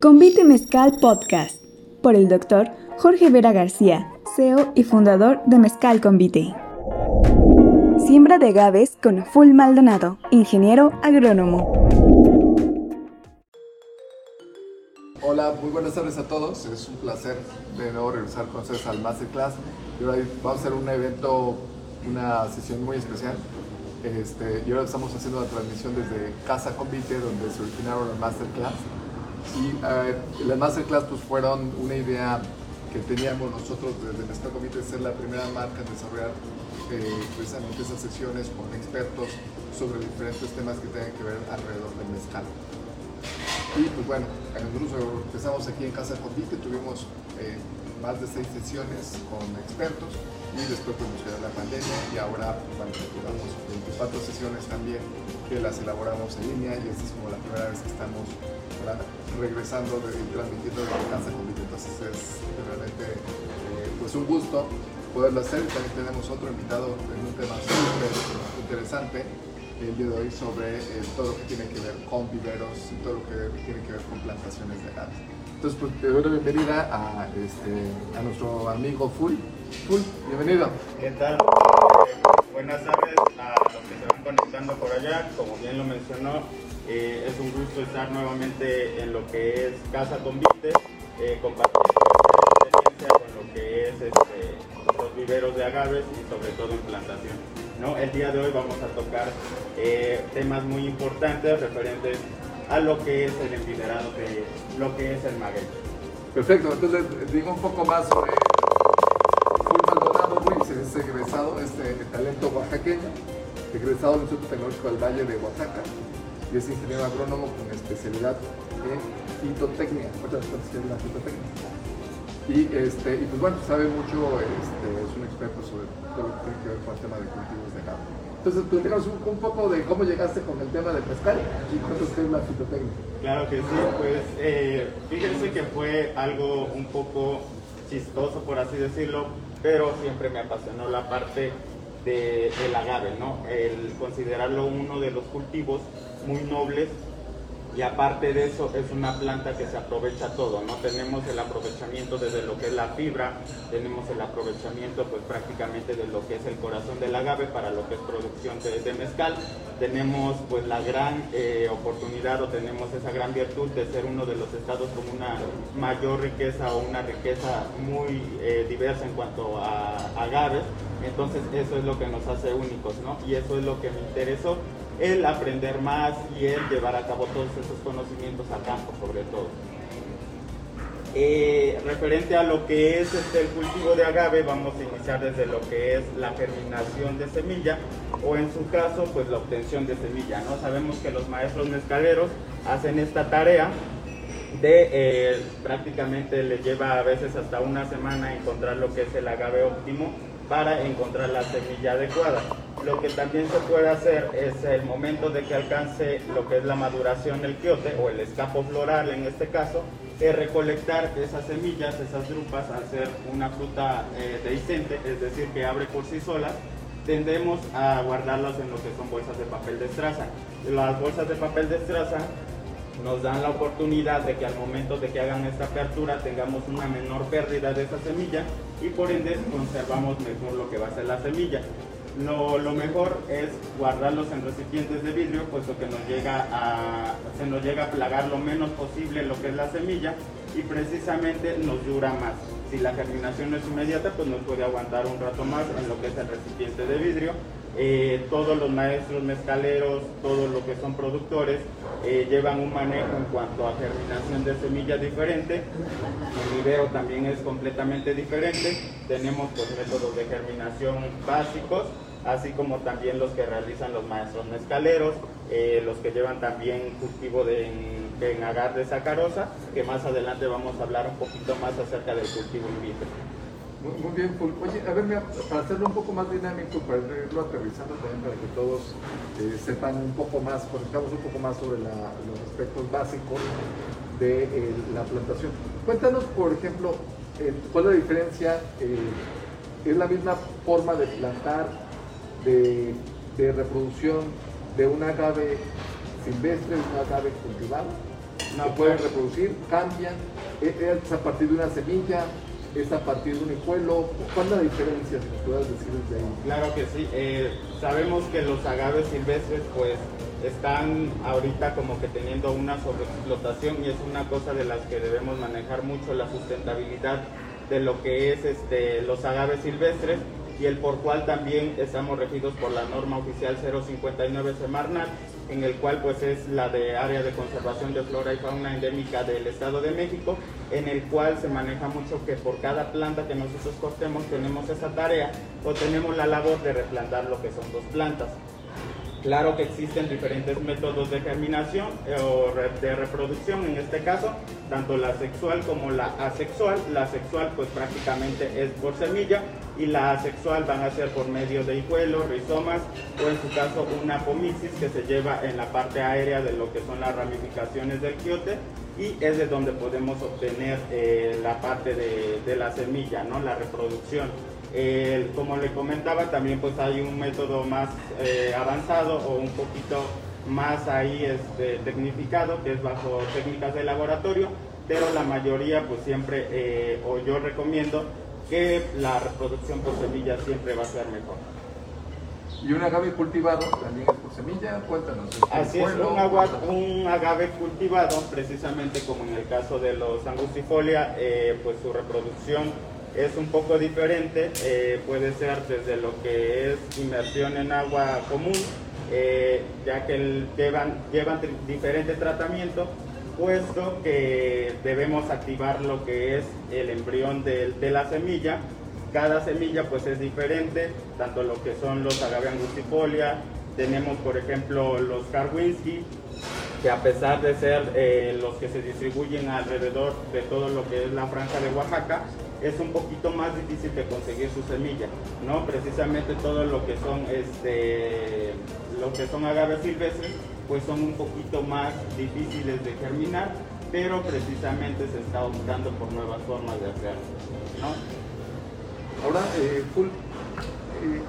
Convite Mezcal Podcast por el doctor Jorge Vera García, CEO y fundador de Mezcal Convite. Siembra de agaves con Full Maldonado, ingeniero agrónomo. Hola, muy buenas tardes a todos. Es un placer de nuevo regresar con ustedes al Masterclass. Y ahora vamos a hacer un evento, una sesión muy especial. Este, y ahora estamos haciendo la transmisión desde Casa Convite, donde se originaron el Masterclass. Y uh, las masterclass pues, fueron una idea que teníamos nosotros desde nuestro comité de ser la primera marca en desarrollar eh, precisamente esas sesiones con expertos sobre diferentes temas que tengan que ver alrededor del mezcal. Y pues bueno, nosotros empezamos aquí en Casa Convite, tuvimos eh, más de seis sesiones con expertos y después pues, nos quedó la pandemia y ahora pues, bueno, llevamos 24 sesiones también que las elaboramos en línea y esta es como la primera vez que estamos regresando y transmitiendo desde Casa Convite. Entonces es realmente eh, pues un gusto poderlo hacer. También tenemos otro invitado en un tema súper interesante el día de hoy sobre eh, todo lo que tiene que ver con viveros y todo lo que tiene que ver con plantaciones de gas. Entonces, pues, te doy la bienvenida a, este, a nuestro amigo Full. Full, bienvenido. ¿Qué tal? buenas tardes a los que se van conectando por allá. Como bien lo mencionó, eh, es un gusto estar nuevamente en lo que es Casa Convite, eh, compartiendo experiencia con lo que es este, los viveros de agaves y sobre todo en plantación. ¿no? El día de hoy vamos a tocar eh, temas muy importantes referentes a lo que es el enviderado de lo que es el maguey. Perfecto, entonces digo un poco más sobre Full Maldonado Ruiz, es egresado, este talento oaxaqueño, egresado del Instituto Tecnológico del Valle de Oaxaca y es ingeniero agrónomo con especialidad en fitotecnia. Muchas gracias, es la fitotecnia. Y, este, y pues bueno, sabe mucho, este, es un experto sobre todo lo que tiene que ver con el tema de cultivos de agave. Entonces, platícanos un, un, poco de cómo llegaste con el tema de pescar y cuánto es la fitotecnia. Claro que sí, pues eh, fíjense que fue algo un poco chistoso, por así decirlo, pero siempre me apasionó la parte del de agave, ¿no? El considerarlo uno de los cultivos muy nobles y aparte de eso es una planta que se aprovecha todo, ¿no? Tenemos el aprovechamiento desde lo que es la fibra, tenemos el aprovechamiento pues prácticamente de lo que es el corazón del agave para lo que es producción de, mezcal, tenemos pues la gran eh, oportunidad o tenemos esa gran virtud de ser uno de los estados con una mayor riqueza o una riqueza muy eh, diversa en cuanto a agaves, entonces eso es lo que nos hace únicos, ¿no? Y eso es lo que me interesó el aprender más y el llevar a cabo todos esos conocimientos a campo sobre todo. Eh, referente a lo que es este, el cultivo de agave, vamos a iniciar desde lo que es la germinación de semilla o en su caso, pues la obtención de semilla. ¿no? Sabemos que los maestros mezcaleros hacen esta tarea de eh, prácticamente les lleva a veces hasta una semana encontrar lo que es el agave óptimo para encontrar la semilla adecuada. Lo que también se puede hacer es el momento de que alcance lo que es la maduración del quiote o el escapo floral en este caso, es recolectar esas semillas, esas drupas al ser una fruta eh, dehiscente, es decir, que abre por sí sola, tendemos a guardarlas en lo que son bolsas de papel de estraza. Las bolsas de papel de estraza nos dan la oportunidad de que al momento de que hagan esta apertura tengamos una menor pérdida de esa semilla y por ende conservamos mejor lo que va a ser la semilla. Lo, lo, mejor es guardarlos en recipientes de vidrio, puesto que nos llega a, se nos llega a plagar lo menos posible lo que es la semilla y precisamente nos dura más. Si la germinación no es inmediata, pues nos puede aguantar un rato más en lo que es el recipiente de vidrio eh, todos los maestros mezcaleros, todos los que son productores, eh, llevan un manejo en cuanto a germinación de semillas diferente. El vivero también es completamente diferente. Tenemos pues, métodos de germinación básicos, así como también los que realizan los maestros mezcaleros, eh, los que llevan también cultivo de, en, en agar de sacarosa, que más adelante vamos a hablar un poquito más acerca del cultivo in vitro. Muy, bien, Oye, a ver, mira, para hacerlo un poco más dinámico, para irlo aterrizando también, para que todos eh, sepan un poco más, conozcamos un poco más sobre los aspectos básicos de eh, la plantación. Cuéntanos, por ejemplo, eh, cuál es la diferencia, es la misma forma de plantar, de, de reproducción de un agave silvestre y un agave cultivado. no pueden reproducir, cambian, es a partir de una semilla, es a partir de un hijuelo. ¿Cuál es la diferencia, si puedas decir desde ahí? Claro que sí. Eh, sabemos que los agaves silvestres, pues, están ahorita como que teniendo una sobreexplotación y es una cosa de las que debemos manejar mucho la sustentabilidad de lo que es este, los agaves silvestres y el por cual también estamos regidos por la norma oficial 059 Semarnat, en el cual pues es la de área de conservación de flora y fauna endémica del Estado de México, en el cual se maneja mucho que por cada planta que nosotros cortemos tenemos esa tarea o tenemos la labor de replantar lo que son dos plantas. Claro que existen diferentes métodos de germinación eh, o de reproducción, en este caso, tanto la sexual como la asexual. La sexual pues prácticamente es por semilla y la asexual van a ser por medio de hijuelos, rizomas o en su caso una apomisis que se lleva en la parte aérea de lo que son las ramificaciones del quiote y es de donde podemos obtener eh, la parte de, de la semilla, ¿no? la reproducción como le comentaba, también pues hay un método más eh, avanzado o un poquito más ahí este, tecnificado, que es bajo técnicas de laboratorio, pero la mayoría pues siempre, eh, o yo recomiendo que la reproducción por semilla siempre va a ser mejor. ¿Y un agave cultivado también es por semilla? Cuéntanos. Así es, un, agave cultivado, precisamente como en el caso de los angustifolia, eh, pues su reproducción es un poco diferente, eh, puede ser desde lo que es inmersión en agua común, eh, ya que llevan, llevan diferente tratamiento, puesto que debemos activar lo que es el embrión de, la semilla. Cada semilla pues es diferente, tanto lo que son los agave angustifolia, tenemos por ejemplo los Karwinski, que a pesar de ser eh, los que se distribuyen alrededor de todo lo que es la franja de Oaxaca, es un poquito más difícil de conseguir su semilla, ¿no? Precisamente todo lo que son este lo que son agaves silvestres, pues son un poquito más difíciles de germinar, pero precisamente se está optando por nuevas formas de hacerlo, ¿no? Ahora, eh, eh,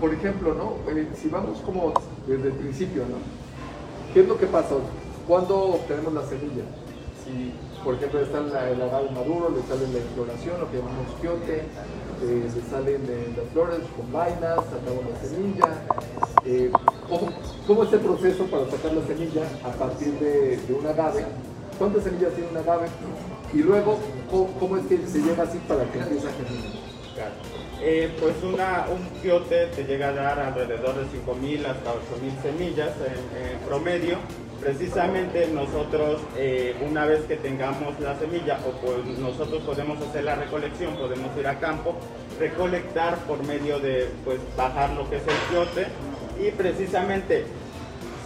por ejemplo, ¿no? Eh, si vamos como desde el principio, ¿no? ¿Qué es lo que pasa? ¿Cuándo obtenemos la semilla? Si por ejemplo, está el agave maduro, le sale la exploración, lo que llamamos quiote, eh, le salen las flores con vainas, sacamos la semilla. Eh, ¿cómo, es el proceso para sacar la semilla a partir de, un agave? ¿Cuántas semillas tiene un agave? Y luego, ¿cómo, es que se llega así para que empiece a germinar? Eh, pues una, un quiote te llega a dar alrededor de 5.000 hasta 8.000 semillas en promedio precisamente nosotros eh, una vez que tengamos la semilla o pues nosotros podemos hacer la recolección, podemos ir a campo, recolectar por medio de pues bajar lo que es el quiote. Y precisamente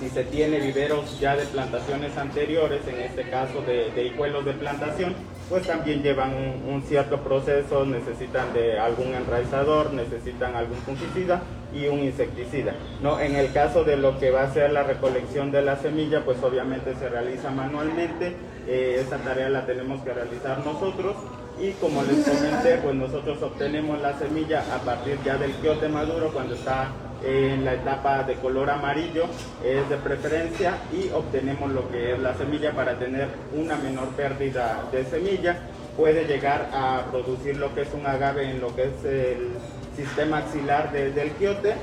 si se tiene viveros ya de plantaciones anteriores, en este caso de, de hijuelos de plantación, pues también llevan un, cierto proceso, necesitan de algún enraizador, necesitan algún fungicida y un insecticida. ¿no? En el caso de lo que va a ser la recolección de la semilla, pues obviamente se realiza manualmente, eh, esa tarea la tenemos que realizar nosotros y como les comenté, pues nosotros obtenemos la semilla a partir ya del quiote maduro cuando está en la etapa de color amarillo es de preferencia y obtenemos lo que es la semilla para tener una menor pérdida de semilla. Puede llegar a producir lo que es un agave en lo que es el sistema axilar del quiote,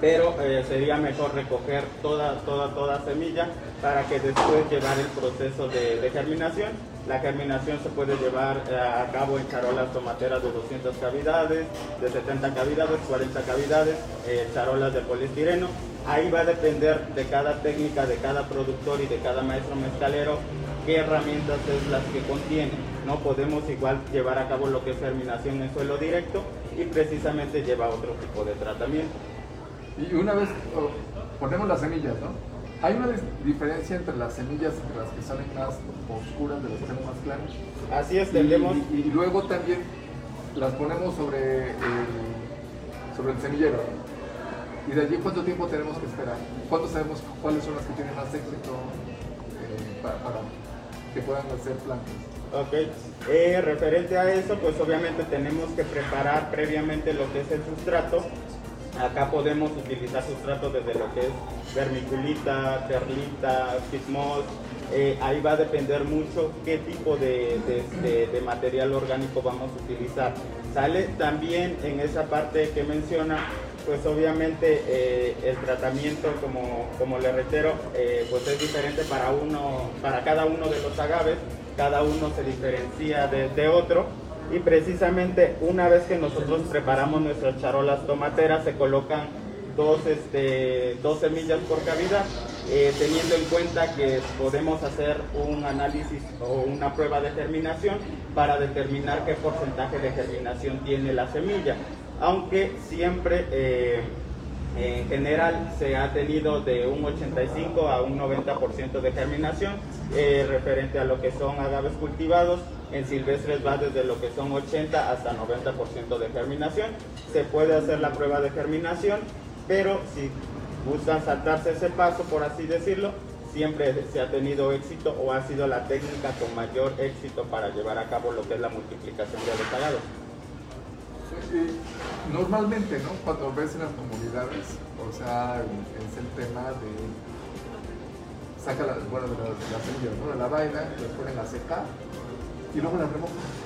pero eh, sería mejor recoger toda, toda, toda semilla para que después llevar el proceso de germinación la germinación se puede llevar eh, a cabo en charolas tomateras de 200 cavidades, de 70 cavidades, 40 cavidades, eh, charolas de poliestireno. Ahí va a depender de cada técnica, de cada productor y de cada maestro mezcalero qué herramientas es las que contiene. No podemos igual llevar a cabo lo que es germinación en suelo directo y precisamente lleva otro tipo de tratamiento. Y una vez oh, ponemos las semillas, ¿no? ¿Hay una diferencia entre las semillas, entre las que salen más oscuras de las que salen más claras? Así es, tenemos. Y, luego también las ponemos sobre el, sobre el semillero. ¿Y de allí cuánto tiempo tenemos que esperar? ¿Cuándo sabemos cuáles son las que tienen más éxito eh, para, que puedan hacer plantas? Ok, eh, referente a eso, pues obviamente tenemos que preparar previamente lo que es el sustrato Acá podemos utilizar sustratos desde lo que es vermiculita, perlita, fitmos. Eh, ahí va a depender mucho qué tipo de, de, material orgánico vamos a utilizar. Sale también en esa parte que menciona, pues obviamente eh, el tratamiento, como, como le reitero, eh, pues es diferente para, uno, para cada uno de los agaves, cada uno se diferencia de, otro. Y precisamente una vez que nosotros preparamos nuestras charolas tomateras se colocan dos, este, dos semillas por cavidad, eh, teniendo en cuenta que podemos hacer un análisis o una prueba de germinación para determinar qué porcentaje de germinación tiene la semilla, aunque siempre eh, en general se ha tenido de un 85 a un 90% de germinación eh, referente a lo que son agaves cultivados en silvestres va desde lo que son 80 hasta 90% de germinación. Se puede hacer la prueba de germinación, pero si gustan saltarse ese paso, por así decirlo, siempre se ha tenido éxito o ha sido la técnica con mayor éxito para llevar a cabo lo que es la multiplicación de los normalmente, ¿no? Cuando ves en las comunidades, o sea, es el tema de saca la, bueno, de las semillas, la vaina, las ponen a secar y luego la remojan.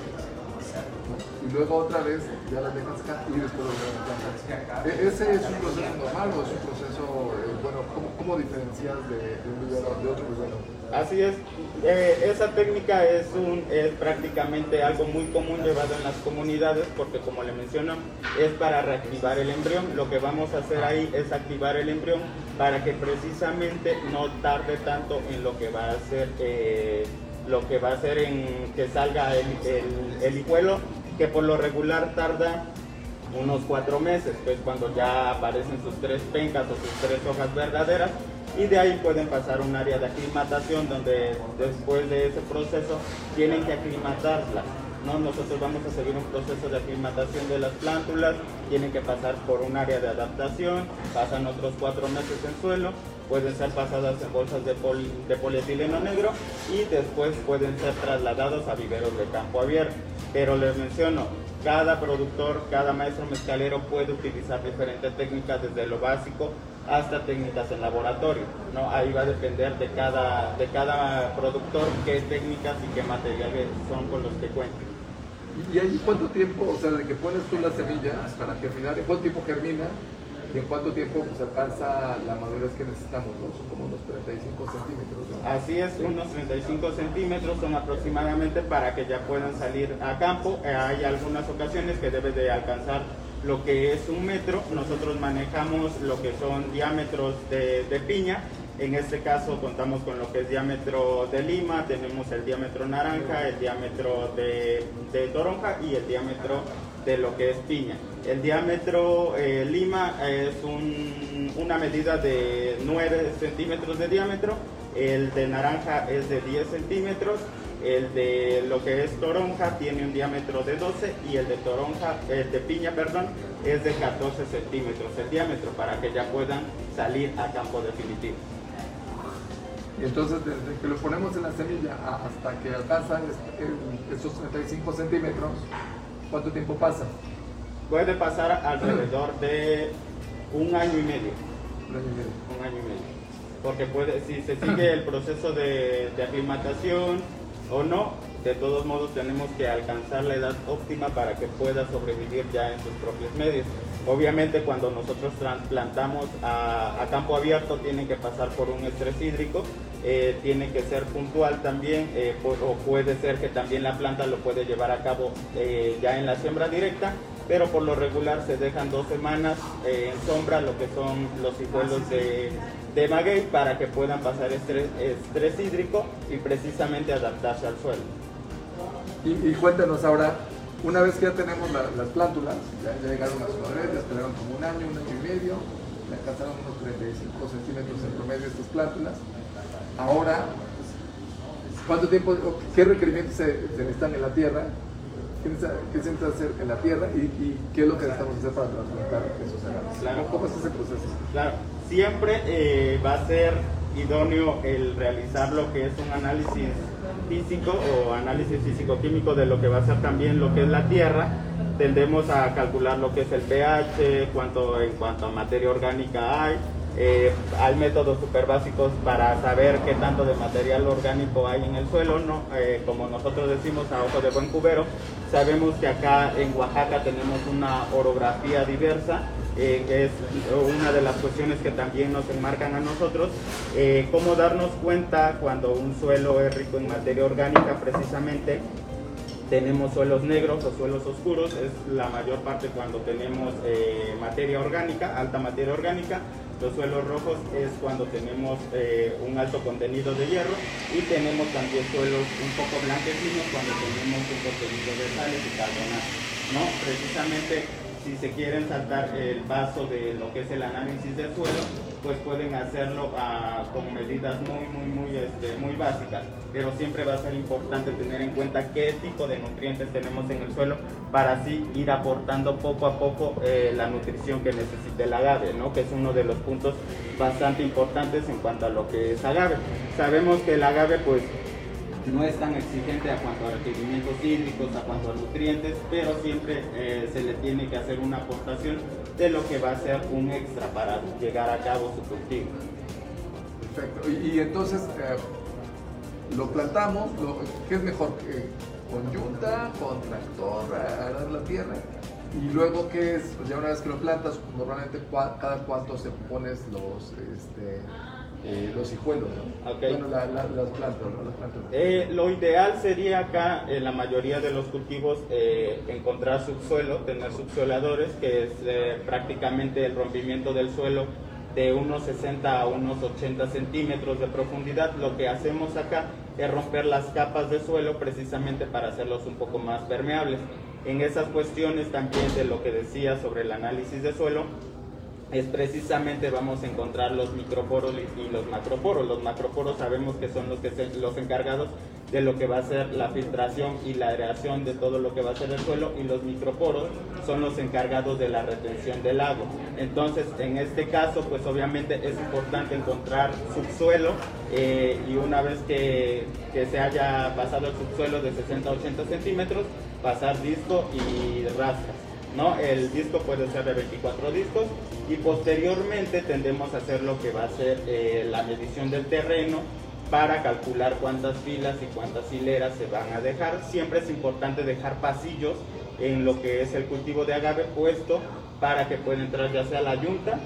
Y luego otra vez ya la dejan secar y después lo vuelven a plantar. E-, ¿Ese es un proceso normal o es un proceso, eh, bueno, ¿cómo, cómo diferencias de, de, un vivero de otro vivero? Así es, eh, esa técnica es, un, es prácticamente algo muy común llevado en las comunidades porque como le menciono es para reactivar el embrión. Lo que vamos a hacer ahí es activar el embrión para que precisamente no tarde tanto en lo que va a ser eh, lo que va a hacer en que salga el, el, hijuelo, que por lo regular tarda unos cuatro meses, pues cuando ya aparecen sus tres pencas o sus tres hojas verdaderas, y de ahí pueden pasar un área de aclimatación donde después de ese proceso tienen que aclimatarlas. ¿no? Nosotros vamos a seguir un proceso de aclimatación de las plántulas, tienen que pasar por un área de adaptación, pasan otros cuatro meses en suelo pueden ser pasadas en bolsas de, de polietileno negro y después pueden ser trasladados a viveros de campo abierto. Pero les menciono, cada productor, cada maestro mezcalero puede utilizar diferentes técnicas desde lo básico hasta técnicas en laboratorio. ¿no? Ahí va a depender de cada, de cada productor qué técnicas y qué materiales son con los que cuenta. ¿Y ahí cuánto tiempo, o sea, de que pones tú las semillas para germinar, cuánto tiempo germina ¿Y en cuánto tiempo pues, alcanza la madurez que necesitamos? ¿no? Son como unos 35 centímetros. Así es, unos 35 centímetros son aproximadamente para que ya puedan salir a campo. Eh, hay algunas ocasiones que debe de alcanzar lo que es un metro. Nosotros manejamos lo que son diámetros de, piña. En este caso contamos con lo que es diámetro de lima, tenemos el diámetro naranja, el diámetro de toronja y el diámetro de lo que es piña. El diámetro eh, lima es una medida de 9 centímetros de diámetro, el de naranja es de 10 centímetros, el de lo que es toronja tiene un diámetro de 12 y el de toronja, el de piña, perdón, es de 14 centímetros el diámetro para que ya puedan salir a campo definitivo. Entonces, desde que lo ponemos en la semilla hasta que alcanzan esos 35 centímetros, ¿Cuánto tiempo pasa? Puede pasar alrededor de un año y medio. Un año y medio. Un año y medio. Porque puede, si se sigue el proceso de, de aclimatación o no, de todos modos tenemos que alcanzar la edad óptima para que pueda sobrevivir ya en sus propios medios. Obviamente cuando nosotros trasplantamos a, campo abierto tiene que pasar por un estrés hídrico, eh, tiene que ser puntual también, eh, o puede ser que también la planta lo puede llevar a cabo eh, ya en la siembra directa, pero por lo regular se dejan dos semanas en sombra lo que son los hijuelos de, de maguey para que puedan pasar estrés, estrés hídrico y precisamente adaptarse al suelo. Y, cuéntanos ahora, una vez que ya tenemos las plántulas, ya, llegaron a su madurez, ya esperaron como un año, un año y medio, alcanzaron unos 35 centímetros en promedio estas plántulas. Ahora, ¿cuánto tiempo, qué requerimientos se, necesitan en la tierra? ¿Qué, se necesita hacer en la tierra y, qué es lo que necesitamos hacer para transplantar esos? Claro. ¿Cómo, es ese proceso? Claro, siempre eh, va a ser idóneo el realizar lo que es un análisis físico o análisis físico-químico de lo que va a ser también lo que es la tierra. Tendemos a calcular lo que es el pH, cuánto, en cuanto a materia orgánica hay, eh, hay métodos súper básicos para saber qué tanto de material orgánico hay en el suelo, ¿no? Eh, como nosotros decimos a ojo de buen cubero, sabemos que acá en Oaxaca tenemos una orografía diversa, eh, es una de las cuestiones que también nos enmarcan a nosotros, cómo darnos cuenta cuando un suelo es rico en materia orgánica precisamente tenemos suelos negros o suelos oscuros, es la mayor parte cuando tenemos materia orgánica, alta materia orgánica, los suelos rojos es cuando tenemos eh, un alto contenido de hierro y tenemos también suelos un poco blanquecinos cuando tenemos un contenido de sales y carbonato. ¿no? Precisamente si se quieren saltar el paso de lo que es el análisis del suelo, pues pueden hacerlo ah, con medidas muy, muy, muy, este, muy básicas. Pero siempre va a ser importante tener en cuenta qué tipo de nutrientes tenemos en el suelo para así ir aportando poco a poco eh, la nutrición que necesite el agave, ¿no? que es uno de los puntos bastante importantes en cuanto a lo que es agave. Sabemos que el agave pues no es tan exigente a cuanto a requerimientos hídricos, a cuanto a nutrientes, pero siempre eh, se le tiene que hacer una aportación de lo que va a ser un extra para llegar a cabo su cultivo. Perfecto. Y, entonces, eh, lo plantamos, ¿qué es mejor? ¿Con yunta, con tractor, arar la tierra? Y luego, ¿qué es? Pues ya una vez que lo plantas, normalmente cada cuánto se pones los... Este, eh, los hijuelos, ¿no? Bueno, las plantas, eh, lo ideal sería acá, en la mayoría de los cultivos, eh, encontrar subsuelo, tener subsueladores, que es prácticamente el rompimiento del suelo de unos 60 a unos 80 centímetros de profundidad. Lo que hacemos acá es romper las capas de suelo precisamente para hacerlos un poco más permeables. En esas cuestiones también de lo que decía sobre el análisis de suelo, es precisamente vamos a encontrar los microporos y los macroporos. Los macroporos sabemos que son los, que los encargados de lo que va a ser la filtración y la aireación de todo lo que va a ser el suelo y los microporos son los encargados de la retención del agua. Entonces, en este caso, pues obviamente es importante encontrar subsuelo eh, y una vez que, que se haya pasado el subsuelo de 60 a 80 centímetros, pasar disco y rascas. ¿No? El disco puede ser de 24 discos y posteriormente tendemos a hacer lo que va a ser eh, la medición del terreno para calcular cuántas filas y cuántas hileras se van a dejar. Siempre es importante dejar pasillos en lo que es el cultivo de agave puesto para que pueda entrar ya sea la yunta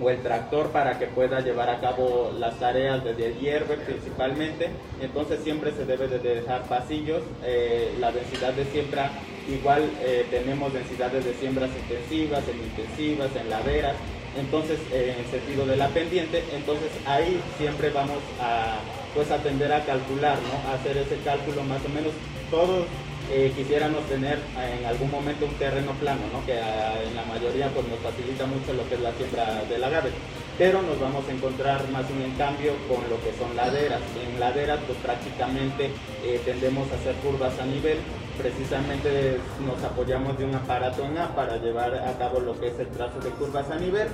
o el tractor para que pueda llevar a cabo las tareas de hierve principalmente. Entonces siempre se debe de dejar pasillos, eh, la densidad de siembra igual eh, tenemos densidades de siembras intensivas, semi-intensivas, en laderas, entonces eh, en el sentido de la pendiente, entonces ahí siempre vamos a pues atender a calcular, ¿no? A hacer ese cálculo más o menos todos eh, quisiéramos tener en algún momento un terreno plano, ¿no? que en la mayoría pues, nos facilita mucho lo que es la siembra del agave. Pero nos vamos a encontrar más bien en cambio con lo que son laderas. En laderas pues prácticamente eh, tendemos a hacer curvas a nivel. Precisamente nos apoyamos de un aparato en A para llevar a cabo lo que es el trazo de curvas a nivel.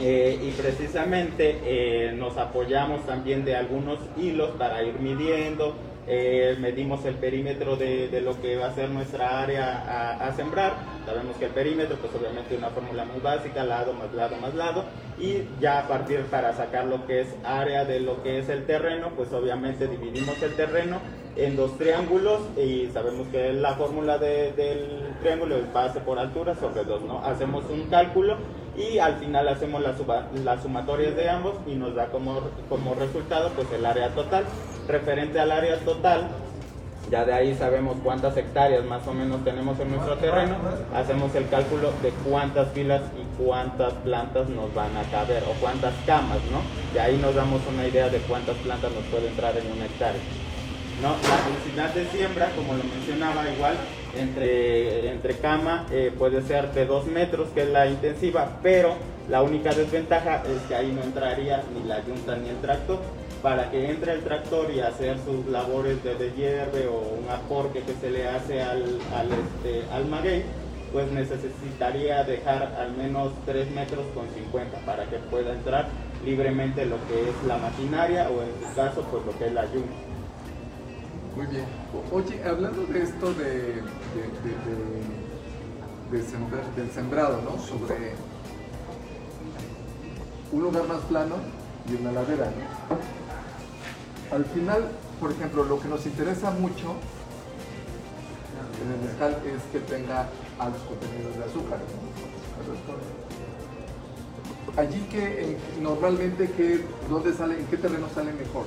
Eh, y precisamente nos apoyamos también de algunos hilos para ir midiendo, eh, medimos el perímetro de, lo que va a ser nuestra área a, sembrar. Sabemos que el perímetro, pues obviamente una fórmula muy básica, lado más lado más lado, y ya a partir para sacar lo que es área de lo que es el terreno, pues obviamente dividimos el terreno en dos triángulos y sabemos que la fórmula del triángulo es base por altura sobre dos, ¿no? Hacemos un cálculo y al final hacemos las, las sumatorias de ambos y nos da como, como resultado pues el área total referente al área total, ya de ahí sabemos cuántas hectáreas más o menos tenemos en nuestro terreno, hacemos el cálculo de cuántas filas y cuántas plantas nos van a caber o cuántas camas, ¿no? De ahí nos damos una idea de cuántas plantas nos puede entrar en una hectárea. ¿no? La densidad de siembra, como lo mencionaba igual, entre, entre cama eh, puede ser de 2 metros, que es la intensiva, pero la única desventaja es que ahí no entraría ni la yunta ni el tractor para que entre el tractor y hacer sus labores de dehierve o un aporque que se le hace al, al, este, al maguey, pues necesitaría dejar al menos 3 metros con 50 para que pueda entrar libremente lo que es la maquinaria o en su caso pues lo que es la yunta. Muy bien. Oye, hablando de esto de, del sembrado, ¿no? Sobre un lugar más plano y una ladera, ¿no? Al final, por ejemplo, lo que nos interesa mucho en el mezcal es que tenga altos contenidos de azúcar. Allí que normalmente que, ¿dónde sale, en qué terreno sale mejor?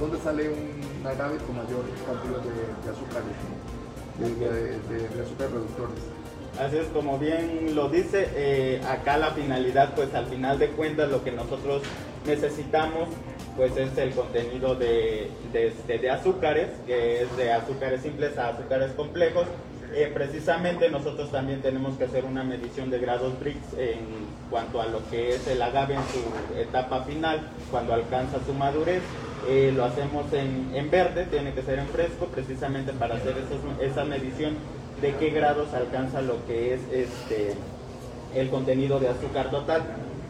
¿Dónde sale un agave con mayor cantidad de, azúcares, de, azúcar reductores? Así es, como bien lo dice, eh, acá la finalidad, pues al final de cuentas lo que nosotros necesitamos pues es el contenido de, de, azúcares, que es de azúcares simples a azúcares complejos. Eh, precisamente nosotros también tenemos que hacer una medición de grados Brix en cuanto a lo que es el agave en su etapa final, cuando alcanza su madurez. Eh, lo hacemos en, en, verde, tiene que ser en fresco, precisamente para hacer esa medición de qué grados alcanza lo que es este, el contenido de azúcar total.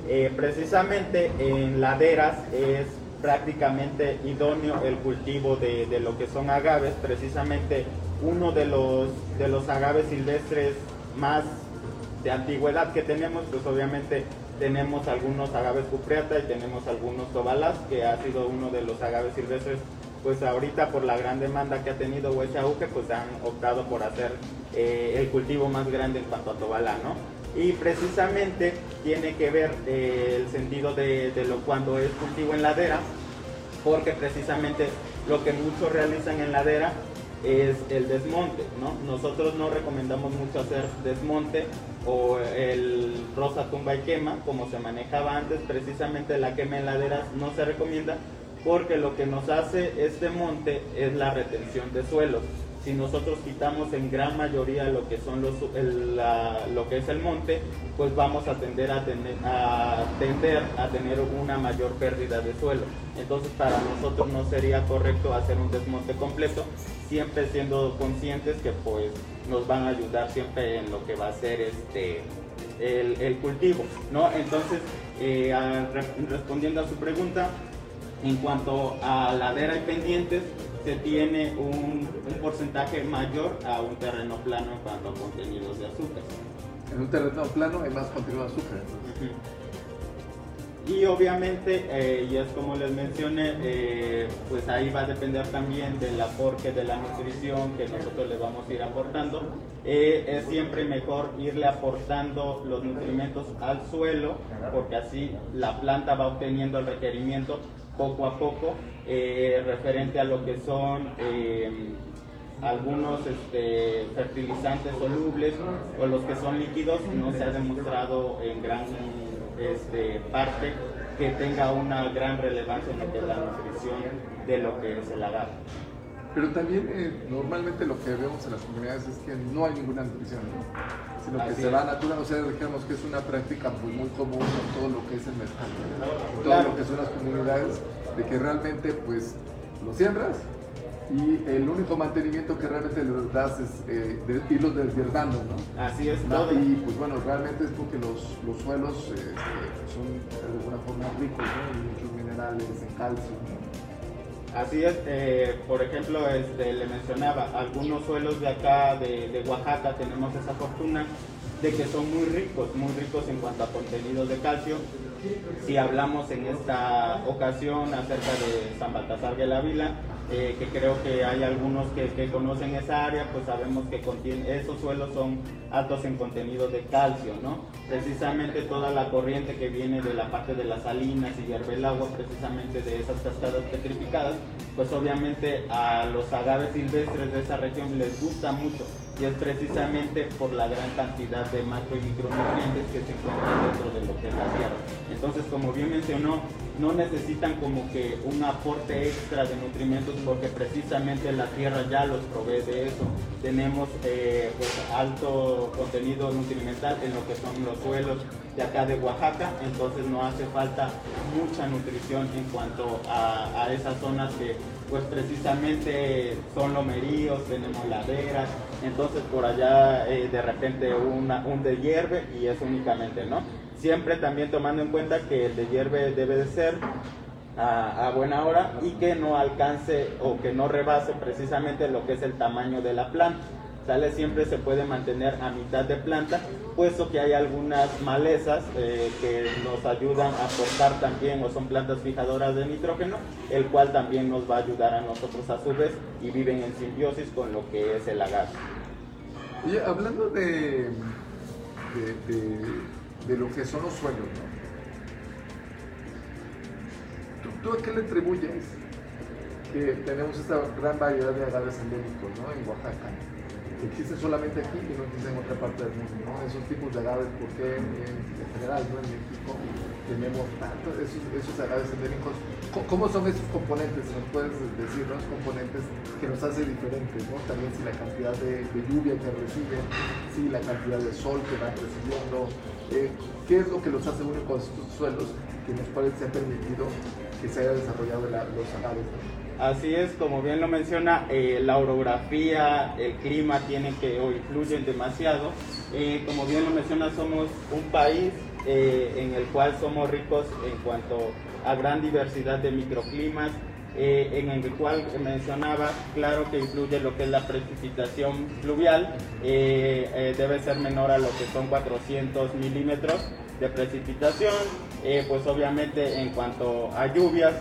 Eh, precisamente en laderas es prácticamente idóneo el cultivo de, lo que son agaves, precisamente uno de los, de los agaves silvestres más de antigüedad que tenemos, pues obviamente tenemos algunos agaves cupriata y tenemos algunos tobalas, que ha sido uno de los agaves silvestres, pues ahorita por la gran demanda que ha tenido auge, pues han optado por hacer eh, el cultivo más grande en cuanto a tobalá, ¿no? Y precisamente tiene que ver eh, el sentido de, lo cuando es cultivo en ladera, porque precisamente lo que muchos realizan en ladera es el desmonte, ¿no? Nosotros no recomendamos mucho hacer desmonte o el rosa tumba y quema, como se manejaba antes, precisamente la quema en laderas no se recomienda porque lo que nos hace este monte es la retención de suelos si nosotros quitamos en gran mayoría lo que son los lo que es el monte, pues vamos a tender a tener a tender a tener una mayor pérdida de suelo. Entonces para nosotros no sería correcto hacer un desmonte completo, siempre siendo conscientes que pues nos van a ayudar siempre en lo que va a ser este el, cultivo, ¿no? Entonces, eh, respondiendo a su pregunta, en cuanto a ladera y pendientes, se tiene un, porcentaje mayor a un terreno plano en cuanto a contenidos de azúcar. En un terreno plano hay más contenido de azúcar. Y obviamente, eh, y es como les mencioné, eh, pues ahí va a depender también del aporte de la nutrición que nosotros le vamos a ir aportando. Eh, es siempre mejor irle aportando los nutrimentos al suelo, porque así la planta va obteniendo el requerimiento poco a poco eh, referente a lo que son eh, algunos este, fertilizantes solubles o los que son líquidos, no se ha demostrado en gran este, parte que tenga una gran relevancia en lo que es la nutrición de lo que es el agave. Pero también eh, normalmente lo que vemos en las comunidades es que no hay ninguna nutrición, sino que se va natural, o sea, digamos que es una práctica pues, muy común en todo lo que es el mercado, en todo lo que son las comunidades, de que realmente pues lo siembras y el único mantenimiento que realmente le das es eh, irlos deshierdando, ¿no? Así es, Y pues bueno, realmente es porque los, los suelos este, son de alguna forma ricos en muchos minerales, en calcio, Así es, eh, por ejemplo, este, le mencionaba, algunos suelos de acá, de, Oaxaca, tenemos esa fortuna de que son muy ricos, muy ricos en cuanto a contenido de calcio. Si hablamos en esta ocasión acerca de San Baltasar de la Vila, eh, que creo que hay algunos que, conocen esa área, pues sabemos que esos suelos son altos en contenido de calcio, ¿no? Precisamente toda la corriente que viene de la parte de las salinas y hierve el agua, precisamente de esas cascadas petrificadas, pues obviamente a los agaves silvestres de esa región les gusta mucho y es precisamente por la gran cantidad de macro y micronutrientes que se encuentran dentro de lo que es la tierra. Entonces, como bien mencionó, no necesitan como que un aporte extra de nutrimentos porque precisamente la tierra ya los provee de eso. Tenemos eh, pues, alto contenido nutrimental en lo que son los suelos de acá de Oaxaca, entonces no hace falta mucha nutrición en cuanto a, a esas zonas que pues precisamente son lomeríos, tenemos laderas, entonces por allá eh, de repente una, un de hierve y es únicamente, ¿no? Siempre también tomando en cuenta que el de hierve debe de ser a, buena hora y que no alcance o que no rebase precisamente lo que es el tamaño de la planta. Sale siempre se puede mantener a mitad de planta, puesto que hay algunas malezas eh, que nos ayudan a aportar también o son plantas fijadoras de nitrógeno, el cual también nos va a ayudar a nosotros a su vez y viven en simbiosis con lo que es el agave. Y hablando de, de, lo que son los suelos, ¿no? ¿Tú, a qué le atribuyes que tenemos esta gran variedad de agaves endémicos ¿no? en Oaxaca? Existe solamente aquí y no existe en otra parte del mundo, ¿no? Esos tipos de agaves, porque en, en general, ¿no? En México tenemos tantos esos, agaves endémicos. ¿Cómo son esos componentes? ¿Nos puedes decir los componentes que nos hace diferentes, ¿no? También si la cantidad de, lluvia que reciben, si la cantidad de sol que van recibiendo, eh, ¿qué es lo que los hace únicos estos suelos que nos parece ha permitido que se haya desarrollado los agaves? Así es, como bien lo menciona, eh, la orografía, el clima tienen que o influyen demasiado. Eh, como bien lo menciona, somos un país eh, en el cual somos ricos en cuanto a gran diversidad de microclimas, en el cual mencionaba, claro que influye lo que es la precipitación fluvial, debe ser menor a lo que son 400 milímetros de precipitación, pues obviamente en cuanto a lluvias,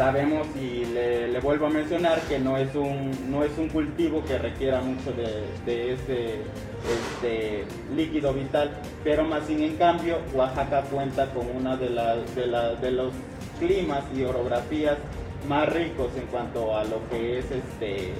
sabemos y le, vuelvo a mencionar que no es un, no es un cultivo que requiera mucho de, ese este, líquido vital, pero más sin en cambio Oaxaca cuenta con una de, las de, de los climas y orografías más ricos en cuanto a lo que es este,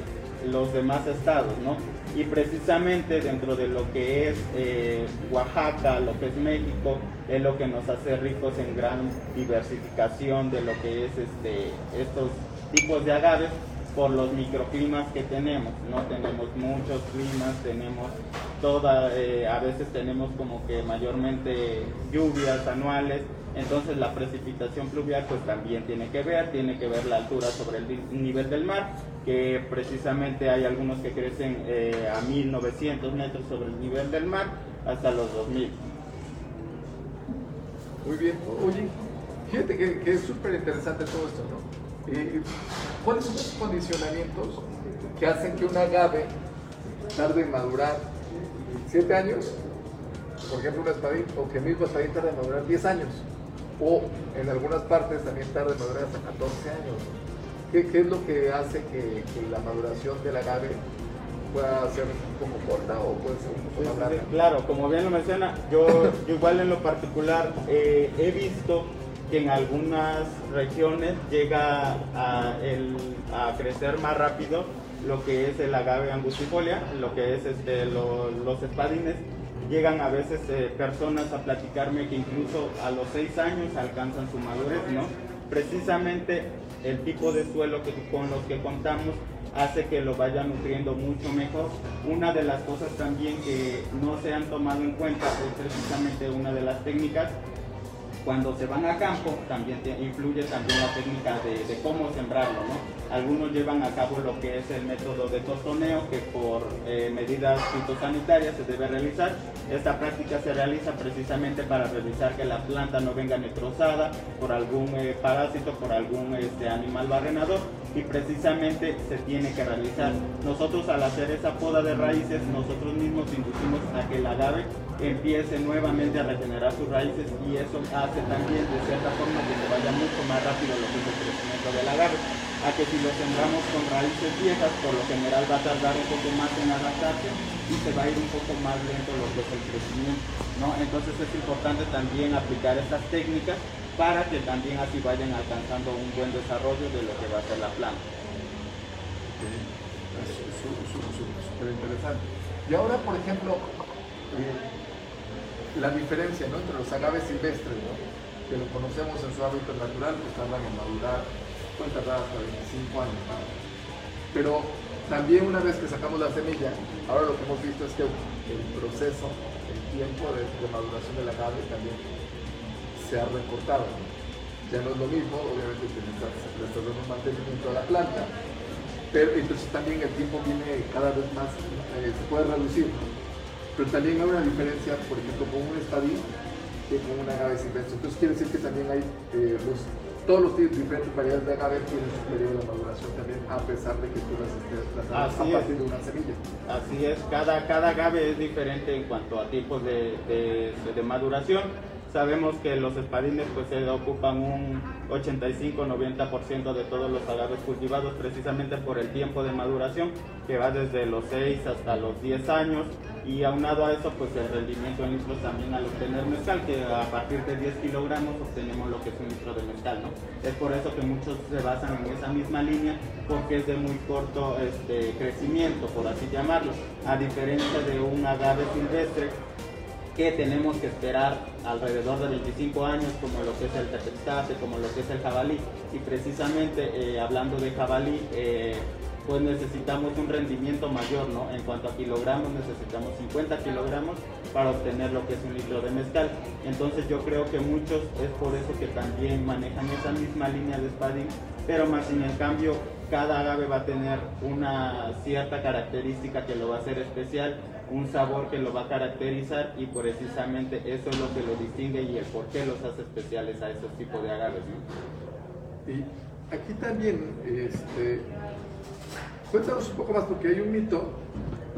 los demás estados, ¿no? Y precisamente dentro de lo que es eh, Oaxaca, lo que es México, es lo que nos hace ricos en gran diversificación de lo que es este, estos tipos de agaves por los microclimas que tenemos, ¿no? Tenemos muchos climas, tenemos toda, eh, a veces tenemos como que mayormente lluvias anuales, entonces la precipitación pluvial pues también tiene que ver, tiene que ver la altura sobre el nivel del mar, que precisamente hay algunos que crecen eh, a 1900 metros sobre el nivel del mar hasta los 2000. Muy bien, oye, fíjate que, es súper interesante todo esto, ¿no? ¿Cuáles son los condicionamientos que hacen que un agave tarde en madurar 7 años? Por ejemplo, un espadín, o que el mismo espadín tarde en madurar 10 años o en algunas partes también tarda en madurar hasta 14 años. ¿Qué, ¿Qué, es lo que hace que, la maduración del agave pueda ser poco corta o puede ser un poco más larga? Claro, como bien lo menciona, yo, igual en lo particular eh, he visto que en algunas regiones llega a, el, a, crecer más rápido lo que es el agave angustifolia, lo que es este, los espadines, llegan a veces eh, personas a platicarme que incluso a los seis años alcanzan su madurez, ¿no? Precisamente el tipo de suelo que, con los que contamos hace que lo vaya nutriendo mucho mejor. Una de las cosas también que no se han tomado en cuenta es precisamente una de las técnicas cuando se van a campo también influye también la técnica de, cómo sembrarlo, ¿no? Algunos llevan a cabo lo que es el método de tostoneo que por eh, medidas fitosanitarias se debe realizar. Esta práctica se realiza precisamente para revisar que la planta no venga destrozada por algún eh, parásito, por algún este, animal barrenador y precisamente se tiene que realizar. Nosotros al hacer esa poda de raíces, nosotros mismos inducimos a que el agave empiece nuevamente a regenerar sus raíces y eso hace también de cierta forma que se vaya mucho más rápido lo que es el crecimiento del agave. A que si lo sembramos con raíces viejas, por lo general va a tardar un poco más en adaptarse y se va a ir un poco más lento lo que es el crecimiento. ¿no? Entonces es importante también aplicar estas técnicas para que también así vayan alcanzando un buen desarrollo de lo que va a ser la planta. Súper interesante. Y ahora, por ejemplo, eh, la diferencia entre los agaves silvestres, que lo conocemos en su hábitat natural, pues tardan en madurar, pueden tardar hasta 25 años. Pero también una vez que sacamos la semilla, ahora lo que hemos visto es que el proceso, el tiempo de, maduración del agave también se ha recortado. Ya no es lo mismo, obviamente que le estás, dando mantenimiento a la planta, pero entonces también el tiempo viene cada vez más, eh, se puede reducir. Pero también hay una diferencia, por ejemplo, con un espadín, que con un agave silvestre. Entonces quiere decir que también hay eh, los, todos los diferentes variedades de agave tienen su periodo de maduración también, a pesar de que tú las estés a partir de una semilla. Así es, cada, cada agave es diferente en cuanto a tipos de, de, de maduración Sabemos que los espadines pues se ocupan un 85-90% de todos los agaves cultivados precisamente por el tiempo de maduración que va desde los 6 hasta los 10 años y aunado a eso pues el rendimiento en litros también al obtener mezcal que a partir de 10 kilogramos obtenemos lo que es un litro de mezcal ¿no? es por eso que muchos se basan en esa misma línea porque es de muy corto este, crecimiento por así llamarlo a diferencia de un agave silvestre que tenemos que esperar alrededor de 25 años, como lo que es el tepextate, como lo que es el jabalí. Y precisamente eh, hablando de jabalí, eh, pues necesitamos un rendimiento mayor, ¿no? En cuanto a kilogramos, necesitamos 50 kilogramos para obtener lo que es un litro de mezcal. Entonces yo creo que muchos es por eso que también manejan esa misma línea de spading, pero más sin en cambio cada agave va a tener una cierta característica que lo va a hacer especial un sabor que lo va a caracterizar y precisamente eso es lo que lo distingue y el por qué los hace especiales a esos tipos de agaves. Y aquí también, este, cuéntanos un poco más porque hay un mito,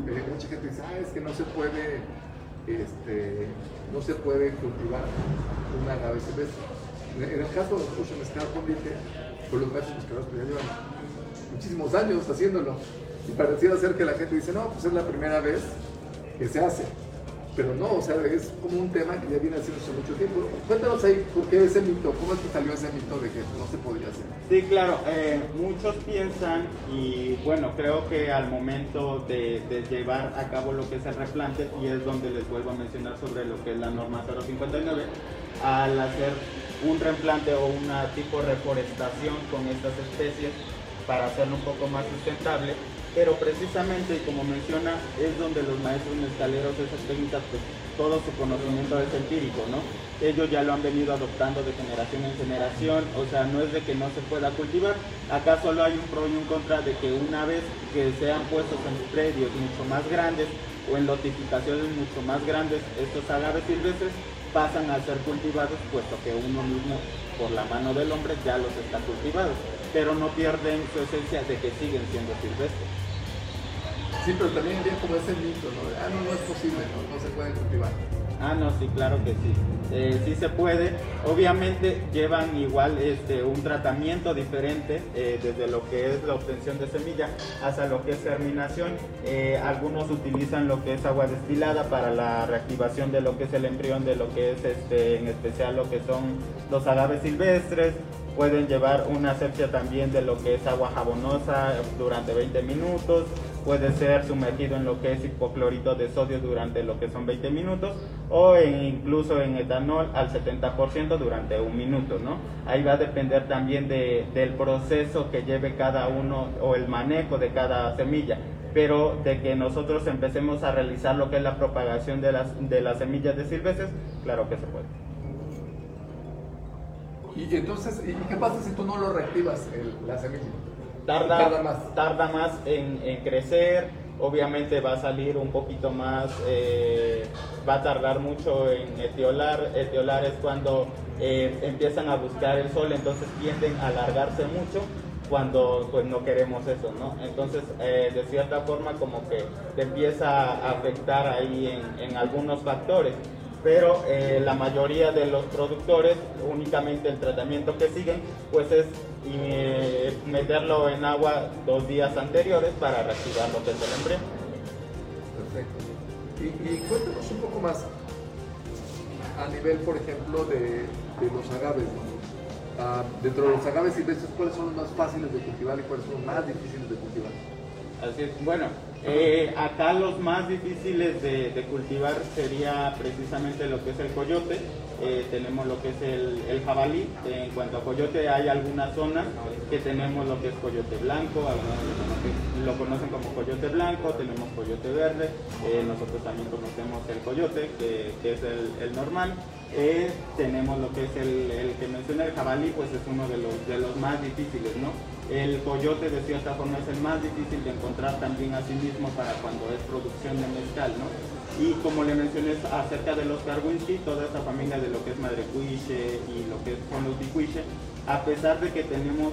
eh, mucha gente dice, ah, es que no se puede, este, no se puede cultivar un agave silvestre. En el caso de los mezcal con por los maestros que ya llevan muchísimos años haciéndolo. Y pareciera ser que la gente dice, no, pues es la primera vez que se hace. Pero no, o sea, es como un tema que ya viene haciéndose mucho tiempo. Cuéntanos ahí, ¿por qué ese mito? ¿Cómo es que salió ese mito de que no se podría hacer? Sí, claro, eh, muchos piensan y bueno, creo que al momento de, de, llevar a cabo lo que es el replante, y es donde les vuelvo a mencionar sobre lo que es la norma 059, al hacer un replante o una tipo reforestación con estas especies para hacerlo un poco más sustentable, pero precisamente, como menciona, es donde los maestros mezcaleros, esas técnicas, pues todo su conocimiento es empírico, ¿no? Ellos ya lo han venido adoptando de generación en generación, o sea, no es de que no se pueda cultivar, acá solo hay un pro y un contra de que una vez que sean puestos en predios mucho más grandes o en lotificaciones mucho más grandes, estos agaves silvestres pasan a ser cultivados, puesto que uno mismo, por la mano del hombre, ya los está cultivando, pero no pierden su esencia de que siguen siendo silvestres. Sí, pero también había como ese mito, ¿no? Ah, no, no es posible, no, se puede cultivar. Ah, no, sí, claro que sí. Eh, sí se puede. Obviamente llevan igual este, un tratamiento diferente eh, desde lo que es la obtención de semilla hasta lo que es germinación. Eh, algunos utilizan lo que es agua destilada para la reactivación de lo que es el embrión, de lo que es este, en especial lo que son los agaves silvestres. Pueden llevar una asepsia también de lo que es agua jabonosa durante 20 minutos puede ser sumergido en lo que es hipoclorito de sodio durante lo que son 20 minutos o incluso en etanol al 70% durante un minuto, ¿no? Ahí va a depender también de, del proceso que lleve cada uno o el manejo de cada semilla, pero de que nosotros empecemos a realizar lo que es la propagación de las, de las semillas de silvestres, claro que se puede. Y entonces, ¿y qué pasa si tú no lo reactivas la semilla? tarda, más, tarda más en, crecer, obviamente va a salir un poquito más, eh, va a tardar mucho en etiolar, etiolar es cuando eh, empiezan a buscar el sol, entonces tienden a alargarse mucho cuando pues no queremos eso, ¿no? Entonces, eh, de cierta forma como que te empieza a afectar ahí en, en algunos factores pero eh, la mayoría de los productores únicamente el tratamiento que siguen pues es eh, meterlo en agua dos días anteriores para reactivar lo que es el embrión. Perfecto. Y, cuéntanos un poco más a nivel, por ejemplo, de, los agaves. Ah, dentro de los agaves silvestres, ¿cuáles son los más fáciles de cultivar y cuáles son los más difíciles de cultivar? Así es. Bueno, eh, acá los más difíciles de, cultivar sería precisamente lo que es el coyote. Eh, tenemos lo que es el, jabalí. en cuanto a coyote, hay algunas zonas que tenemos lo que es coyote blanco, algunos lo conocen como coyote blanco, tenemos coyote verde, eh, nosotros también conocemos el coyote, que, es el, normal. tenemos lo que es el, que menciona el jabalí, pues es uno de los más difíciles, ¿no? El coyote de cierta forma es el más difícil de encontrar también así mismo mismo para cuando es producción de mezcal, ¿no? Y como le mencioné acerca de los Karwinski, toda esta familia de lo que es Madre Cuiche y lo que son los Bicuiche, a pesar de que tenemos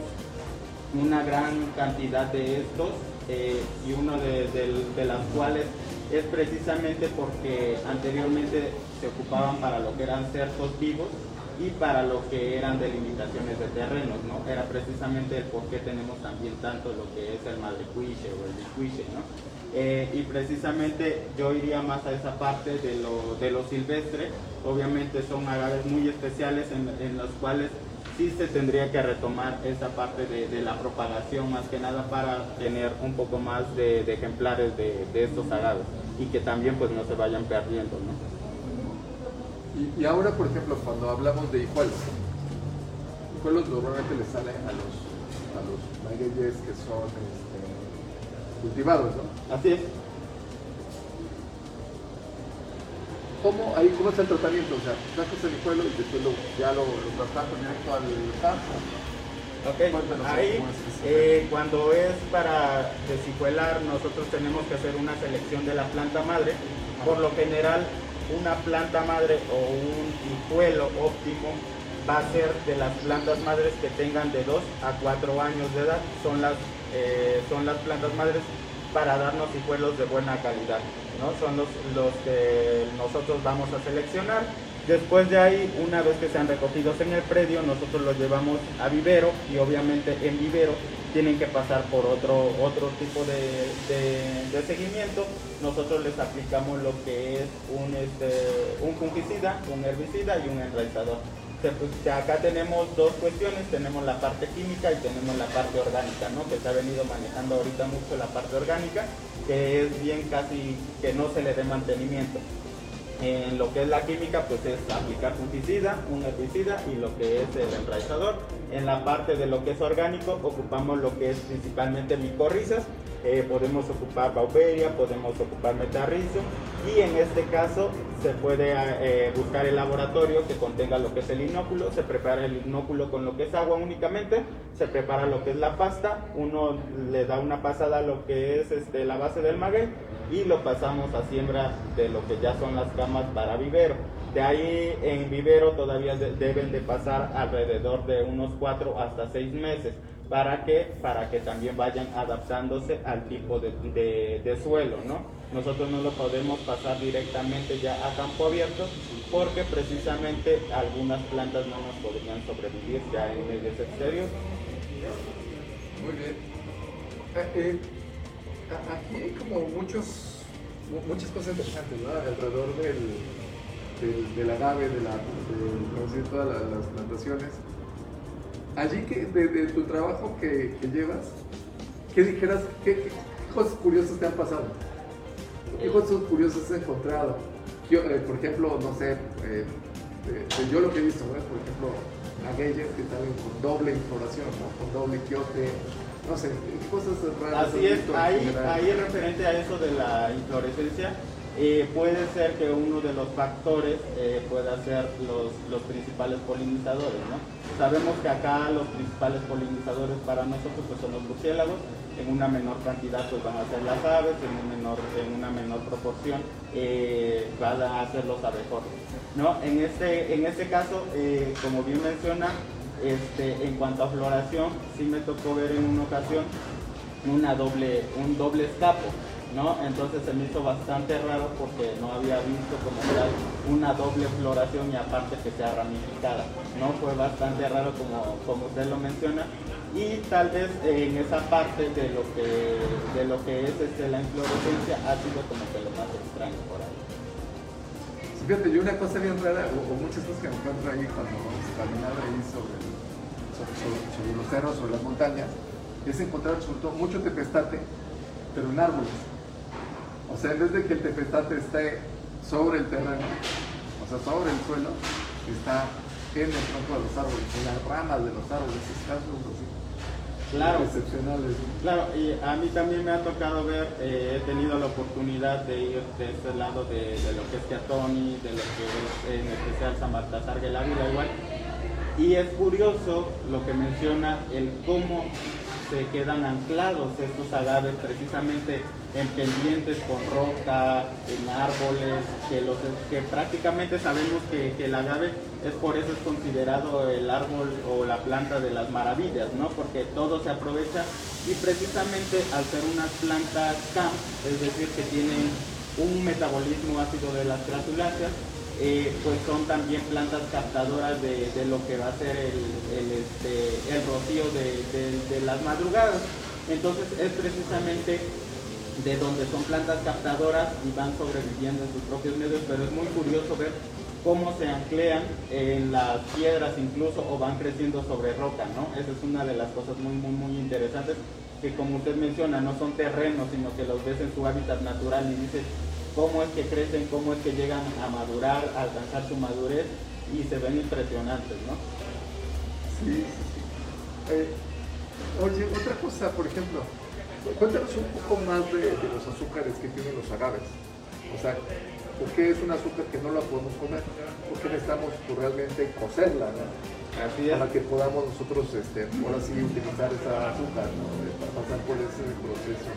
una gran cantidad de estos eh, y uno de, de las cuales es precisamente porque anteriormente se ocupaban para lo que eran cerdos vivos y para lo que eran delimitaciones de terrenos, ¿no? Era precisamente el por qué tenemos también tanto lo que es el madrecuiche o el bicuiche, ¿no? Eh, y precisamente yo iría más a esa parte de lo, de lo silvestre, obviamente son agaves muy especiales en, en los cuales sí se tendría que retomar esa parte de, la propagación más que nada para tener un poco más de, ejemplares de, estos agaves y que también pues no se vayan perdiendo, ¿no? Y, ahora, por ejemplo, cuando hablamos de hijuelos, hijuelos normalmente le salen a los, a los magueyes que son este, cultivados, ¿no? Así es. ¿Cómo, ahí, ¿Cómo está el tratamiento? O sea, sacas el hijuelo y después lo, ya lo, lo trasladas directo al campo. Ok, ahí eh, cuando es para deshijuelar nosotros tenemos que hacer una selección de la planta madre. Por lo general una planta madre o un hijuelo óptimo va a ser de las plantas madres que tengan de 2 a 4 años de edad. Son las, eh, son las plantas madres para darnos hijuelos de buena calidad. ¿no? Son los, los que nosotros vamos a seleccionar. Después de ahí, una vez que sean recogidos en el predio, nosotros los llevamos a vivero y obviamente en vivero tienen que pasar por otro, otro tipo de, seguimiento. Nosotros les aplicamos lo que es un, este, un fungicida, un herbicida y un enraizador. Pues, acá tenemos dos cuestiones, tenemos la parte química y tenemos la parte orgánica, ¿no? que se ha venido manejando ahorita mucho la parte orgánica, que es bien casi que no se le dé mantenimiento. En lo que es la química, pues es aplicar fungicida, un herbicida y lo que es el enraizador. En la parte de lo que es orgánico, ocupamos lo que es principalmente micorrizas, eh, podemos ocupar bauberia, podemos ocupar metarrizo. Y en este caso se puede eh, buscar el laboratorio que contenga lo que es el inóculo, se prepara el inóculo con lo que es agua únicamente, se prepara lo que es la pasta, uno le da una pasada a lo que es este, la base del maguey y lo pasamos a siembra de lo que ya son las camas para vivero. De ahí en vivero todavía deben de pasar alrededor de unos 4 hasta 6 meses. ¿Para qué? Para que también vayan adaptándose al tipo de, suelo, ¿no? Nosotros no lo podemos pasar directamente ya a campo abierto porque precisamente algunas plantas no nos podrían sobrevivir ya en medios exteriores. Muy bien. Eh, eh, aquí hay como muchos, muchas cosas interesantes, ¿no? Alrededor del, del, agave, de, la, de, todas las plantaciones allí que de, tu trabajo que, llevas, ¿qué dijeras, qué, cosas curiosas te han pasado? ¿Qué cosas curiosas has encontrado? Eh, por ejemplo, no sé, eh, yo lo que he visto, por ejemplo, agueyes que salen con doble infloración, con doble quiote, no sé, cosas raras. Así es, ahí, ahí referente a eso de la inflorescencia, eh, puede ser que uno de los factores eh, pueda ser los, los, principales polinizadores, ¿no? Sabemos que acá los principales polinizadores para nosotros pues, son los murciélagos, en una menor cantidad pues van a ser las aves, en, un menor, en una menor proporción eh, van a ser los abejorros, ¿no? En este, en este caso, eh, como bien menciona, este, en cuanto a floración, sí me tocó ver en una ocasión una doble, un doble escapo, ¿no? Entonces se me hizo bastante raro porque no había visto como tal una doble floración y aparte que sea ramificada, ¿no? Fue bastante raro como, como usted lo menciona y tal vez en esa parte de lo que, de lo que es este, la inflorescencia ha sido como que lo más extraño por ahí. fíjate, yo una cosa bien rara, o, muchas cosas que encuentro ahí cuando vamos a caminar ahí sobre, sobre, los cerros, sobre las montañas, es encontrar sobre todo mucho tepestate, pero en árboles. O sea, en vez de que el tepestate esté sobre el terreno, o sea, sobre el suelo, está en el tronco de los árboles, en las ramas de los árboles, es casos así. Claro, excepcionales. Claro, y a mí también me ha tocado ver, eh, he tenido la oportunidad de ir de este lado de, lo que es Teatoni, de lo que es en especial San Baltasar de la vida igual. Y es curioso lo que menciona el cómo se quedan anclados estos agaves precisamente en pendientes con roca, en árboles, que, los, que prácticamente sabemos que, el agave es por eso es considerado el árbol o la planta de las maravillas, ¿no? Porque todo se aprovecha y precisamente al ser unas plantas CAM, es decir, que tienen un metabolismo ácido de las gratuláceas, eh, pues son también plantas captadoras de, lo que va a ser el, este, rocío de, las madrugadas. Entonces es precisamente de donde son plantas captadoras y van sobreviviendo en sus propios medios, pero es muy curioso ver cómo se anclean en las piedras incluso o van creciendo sobre roca, ¿no? Esa es una de las cosas muy, muy, muy interesantes que como usted menciona, no son terrenos, sino que los ves en su hábitat natural y dices, cómo es que crecen, cómo es que llegan a madurar, a alcanzar su madurez y se ven impresionantes, ¿no? Sí, eh, oye, otra cosa, por ejemplo, cuéntanos un poco más de, los azúcares que tienen los agaves. O sea, ¿por qué es un azúcar que no la podemos comer? ¿Por qué necesitamos pues, realmente cocerla, ¿no? Para que podamos nosotros, este, ahora sí, utilizar esa azúcar, ¿no? Para pasar por ese proceso.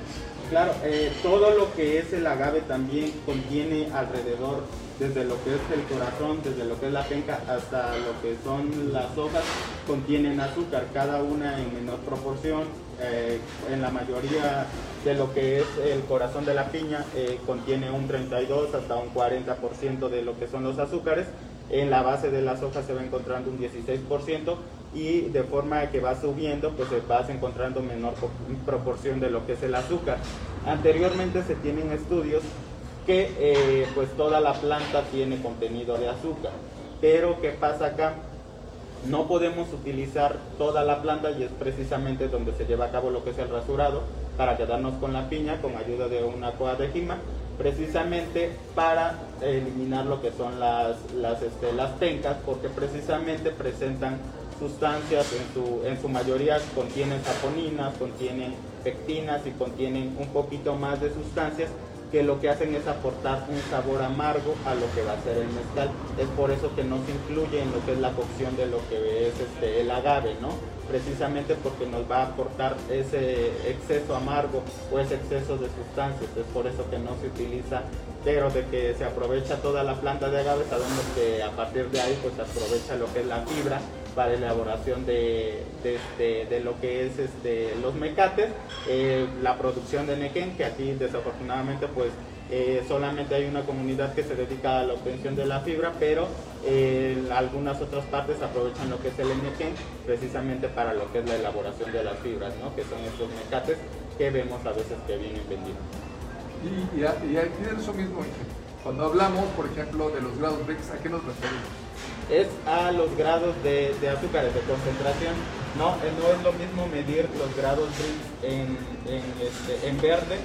Claro, eh, todo lo que es el agave también contiene alrededor, desde lo que es el corazón, desde lo que es la penca, hasta lo que son las hojas, contienen azúcar, cada una en menor proporción. Eh, en la mayoría de lo que es el corazón de la piña eh, contiene un 32 hasta un 40% de lo que son los azúcares. En la base de las hojas se va encontrando un 16% y de forma que va subiendo, pues se vas encontrando menor proporción de lo que es el azúcar. Anteriormente se tienen estudios que eh, pues toda la planta tiene contenido de azúcar, pero ¿qué pasa acá? No podemos utilizar toda la planta y es precisamente donde se lleva a cabo lo que es el rasurado para quedarnos con la piña con ayuda de una coadejima, precisamente para eliminar lo que son las, las, este, las pencas, porque precisamente presentan sustancias, en su, en su mayoría contienen saponinas, contienen pectinas y contienen un poquito más de sustancias que lo que hacen es aportar un sabor amargo a lo que va a ser el mezcal. Es por eso que no se incluye en lo que es la cocción de lo que es este, el agave, ¿no? Precisamente porque nos va a aportar ese exceso amargo o ese exceso de sustancias. Es por eso que no se utiliza, pero de que se aprovecha toda la planta de agave, sabemos que a partir de ahí pues aprovecha lo que es la fibra para elaboración de, este, de, lo que es este, los mecates, eh, la producción de nequén, que aquí desafortunadamente pues eh, solamente hay una comunidad que se dedica a la obtención de la fibra, pero eh, algunas otras partes aprovechan lo que es el nequén precisamente para lo que es la elaboración de las fibras, ¿no? que son estos mecates que vemos a veces que vienen vendidos. Y, y, aquí de eso mismo, cuando hablamos, por ejemplo, de los grados BRICS, ¿a qué nos referimos? Es a los grados de, azúcares de concentración. No, eh, no es lo mismo medir los grados en, este, en, verde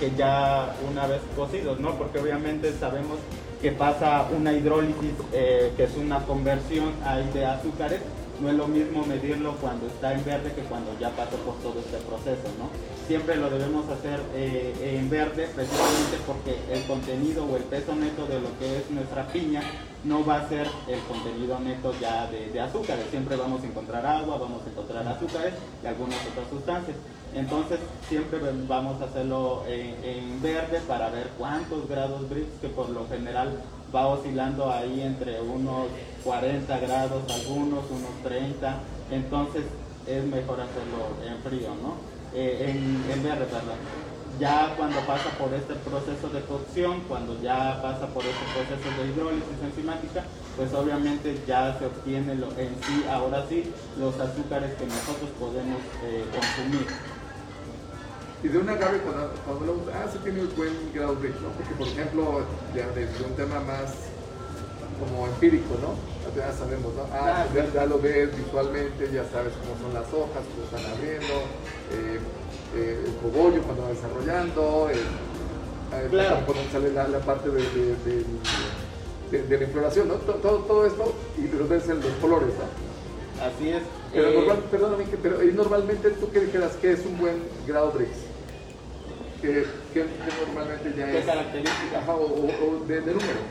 que ya una vez cocidos, ¿no? Porque obviamente sabemos que pasa una hidrólisis, eh, que es una conversión ahí de azúcares, no es lo mismo medirlo cuando está en verde que cuando ya pasó por todo este proceso, ¿no? Siempre lo debemos hacer eh, en verde precisamente porque el contenido o el peso neto de lo que es nuestra piña no va a ser el contenido neto ya de, azúcares. Siempre vamos a encontrar agua, vamos a encontrar azúcares y algunas otras sustancias. Entonces siempre vamos a hacerlo en, verde para ver cuántos grados Brix, que por lo general va oscilando ahí entre unos 40 grados algunos, unos 30. Entonces es mejor hacerlo en frío, ¿no? Eh, en, en verde, perdón. Ya cuando pasa por este proceso de cocción, cuando ya pasa por este proceso de hidrólisis enzimática, pues obviamente ya se obtiene lo, en sí, ahora sí, los azúcares que nosotros podemos eh, consumir. Y de un agave, cuando, cuando ah, sí tiene un buen grado de, ¿no? Porque, por ejemplo, ya desde un tema más como empírico, ¿no? Ya sabemos, ¿no? Ah, ya, lo ves visualmente, ya sabes cómo son las hojas, cómo están abriendo, eh, eh, el cogollo cuando va desarrollando, cuando sale la, parte de, de, la infloración, ¿no? Todo, todo esto y los ves en los colores, ¿no? Así es. Pero, eh, perdóname, pero normalmente tú qué dijeras que es un buen grado Brix. Que, que, normalmente ya ¿Qué es. características? o, de, número.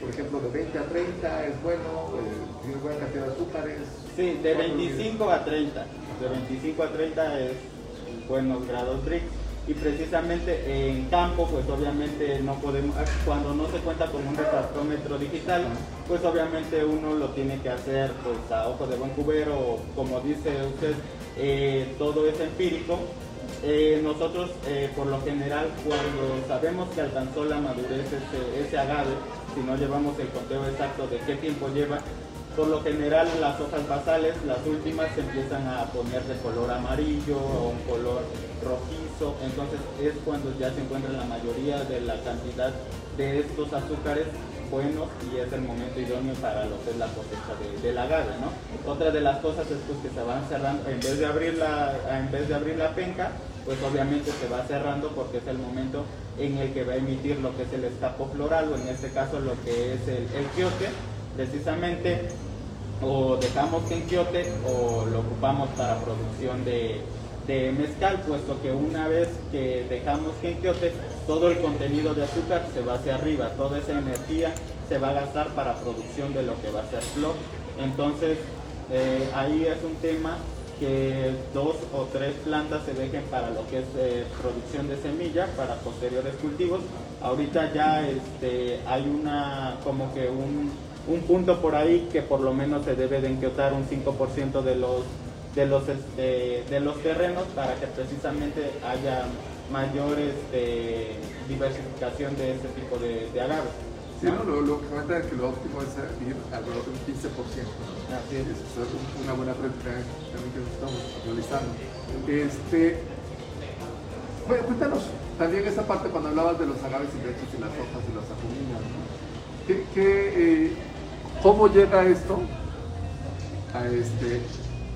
Por ejemplo, de 20 a 30 es bueno, eh, tiene buena cantidad de azúcares. Sí, de 25 a 30. De 25 a 30 es buenos grados Brix y precisamente en campo pues obviamente no podemos cuando no se cuenta con un refractómetro digital pues obviamente uno lo tiene que hacer pues a ojo de buen cubero como dice usted eh, todo es empírico. Eh, nosotros eh, por lo general cuando sabemos que alcanzó la madurez ese, ese agave si no llevamos el conteo exacto de qué tiempo lleva por lo general las hojas basales, las últimas, se empiezan a poner de color amarillo o un color rojizo, entonces es cuando ya se encuentra la mayoría de la cantidad de estos azúcares buenos y es el momento idóneo para lo que es la cosecha de, la agave, ¿no? Otra de las cosas es pues, que se van cerrando, en vez de abrir la, en vez de abrir la penca, pues obviamente se va cerrando porque es el momento en el que va a emitir lo que es el escapo floral o en este caso lo que es el, el quiote, precisamente o dejamos que o lo ocupamos para producción de, mezcal, puesto que una vez que dejamos que todo el contenido de azúcar se va hacia arriba, toda esa energía se va a gastar para producción de lo que va a ser flor. Entonces, eh, ahí es un tema que dos o tres plantas se dejen para lo que es eh, producción de semilla para posteriores cultivos. Ahorita ya este, hay una como que un un punto por ahí que por lo menos se debe de enquiotar un 5% de los, de, los, este, de los terrenos para que precisamente haya mayor este, diversificación de este tipo de, de agaves. Sí, no, lo, lo, que comenta es que lo óptimo es ir alrededor de un 15%. Así es. Es una buena práctica también que estamos realizando. Este, bueno, cuéntanos también esa parte cuando hablabas de los agaves silvestres y las hojas y las acuminas. ¿Qué, qué eh, ¿Cómo llega esto a, este,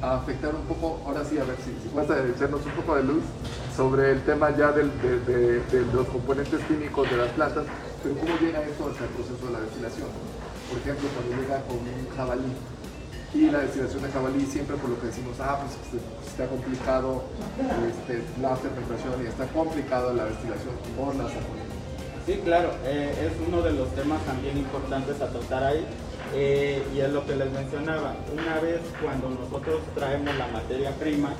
a afectar un poco, ahora sí, a ver si, vas a echarnos un poco de luz sobre el tema ya de, los componentes químicos de las plantas, pero cómo llega esto hasta el proceso de la destilación? Por ejemplo, cuando llega con un jabalí y la destilación de jabalí siempre por lo que decimos, ah, pues está complicado este, la fermentación y está complicado la destilación por las saponinas. Sí, claro, eh, es uno de los temas también importantes a tratar ahí eh, y es lo que les mencionaba, una vez cuando nosotros traemos la materia prima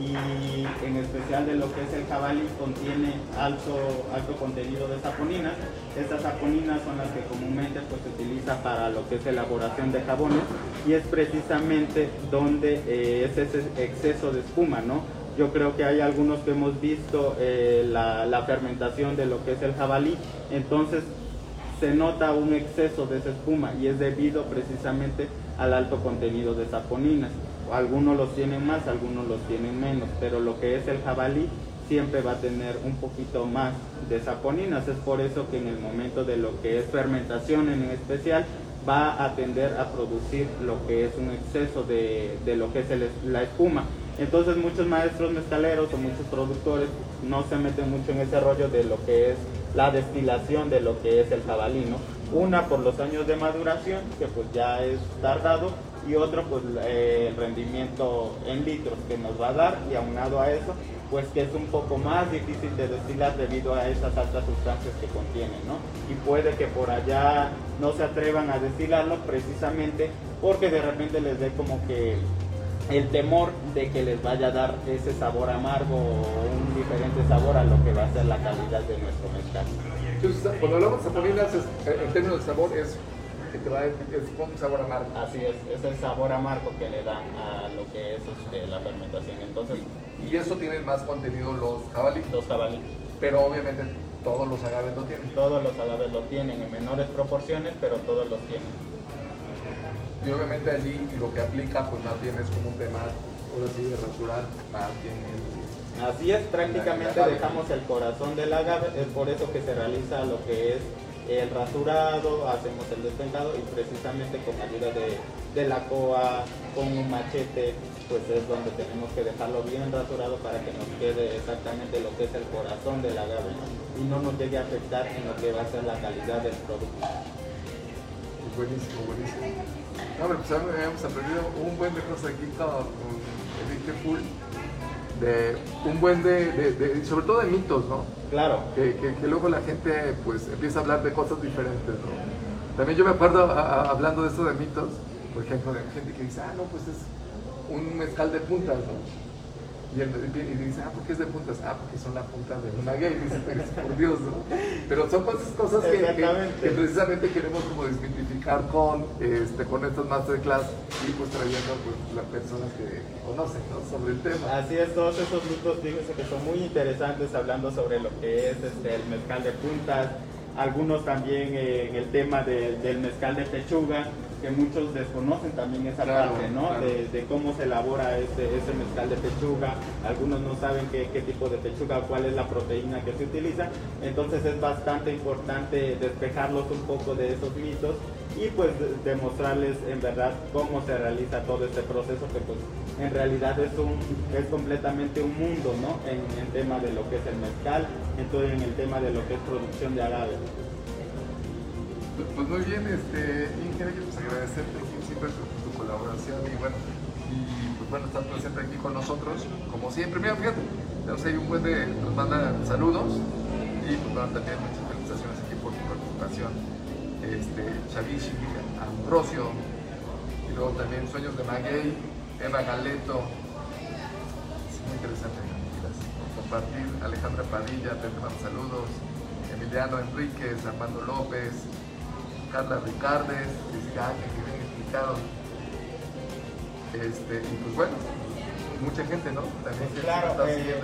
y en especial de lo que es el jabalí contiene alto, alto contenido de saponinas, estas saponinas son las que comúnmente pues, se utiliza para lo que es elaboración de jabones y es precisamente donde eh, es ese exceso de espuma, ¿no? Yo creo que hay algunos que hemos visto eh, la, la fermentación de lo que es el jabalí, entonces se nota un exceso de esa espuma y es debido precisamente al alto contenido de saponinas. Algunos los tienen más, algunos los tienen menos, pero lo que es el jabalí siempre va a tener un poquito más de saponinas. Es por eso que en el momento de lo que es fermentación en especial, va a tender a producir lo que es un exceso de, lo que es la espuma. Entonces muchos maestros mezcaleros o muchos productores no se meten mucho en ese rollo de lo que es la destilación de lo que es el jabalí, Una por los años de maduración, que pues ya es tardado, y otro pues eh, el rendimiento en litros que nos va a dar, y aunado a eso, pues que es un poco más difícil de destilar debido a esas altas sustancias que contiene, ¿no? Y puede que por allá no se atrevan a destilarlo precisamente porque de repente les dé como que el temor de que les vaya a dar ese sabor amargo o un diferente sabor a lo que va a ser la calidad de nuestro mezcal. Entonces, cuando hablamos de saponinas, eh, en términos de sabor, es que te va a, es un sabor amargo. Así es, es el sabor amargo que le da a lo que es este, la fermentación. Entonces, y eso tiene más contenido los jabalí. Los jabalí. Pero obviamente todos los agaves lo tienen. Todos los agaves lo tienen en menores proporciones, pero todos los tienen y obviamente allí lo que aplica pues más bien es como un tema, ahora sí, de rasurar más bien Así es, prácticamente dejamos el corazón del agave, es por eso que se realiza lo que es el rasurado, hacemos el despengado y precisamente con ayuda de, la coa, con un machete, pues es donde tenemos que dejarlo bien rasurado para que nos quede exactamente lo que es el corazón del agave y no nos llegue a afectar en lo que va a ser la calidad del producto. Buenísimo, buenísimo. No, pero pues hemos aprendido un buen de cosas aquí con Enrique Full. De un buen de, sobre todo de mitos, ¿no? Claro. Que, que, luego la gente pues empieza a hablar de cosas diferentes, ¿no? También yo me acuerdo hablando de esto de mitos, por ejemplo, de gente que dice, ah, no, pues es un mezcal de puntas, ¿no? Y él y dice, ah, ¿por qué es de puntas? Ah, porque son la punta de una gay. Dice, por Dios, ¿no? Pero son cosas, cosas que, que, precisamente queremos como desmitificar con, este, con estas masterclass y pues trayendo pues, las personas que conocen ¿no? sobre el tema. Así es, todos esos mitos, fíjense que son muy interesantes hablando sobre lo que es este, el mezcal de puntas, algunos también eh, en el tema del mezcal de pechuga, que muchos desconocen también esa parte, ¿no? De, cómo se elabora ese, ese mezcal de pechuga, algunos no saben qué, qué tipo de pechuga, cuál es la proteína que se utiliza, entonces es bastante importante despejarlos un poco de esos mitos y pues demostrarles en verdad cómo se realiza todo este proceso que pues en realidad es un es completamente un mundo ¿no? en el tema de lo que es el mezcal entonces en el tema de lo que es producción de agave pues, pues muy bien este ingeniero pues agradecerte siempre tu, tu, colaboración y bueno y pues bueno estar presente aquí con nosotros como siempre mira fíjate tenemos ahí un buen de nos manda saludos y pues bueno también muchas felicitaciones aquí por tu participación este, Chavishi, Ambrosio, y luego también Sueños de Maguey, Eva Galeto. Es muy interesante, compartir. Alejandra Padilla, te mando saludos. Emiliano Enríquez, Armando López, Carla Ricardes, Jessica que bien explicado. Este, y pues bueno, mucha gente, ¿no? También pues claro, eh,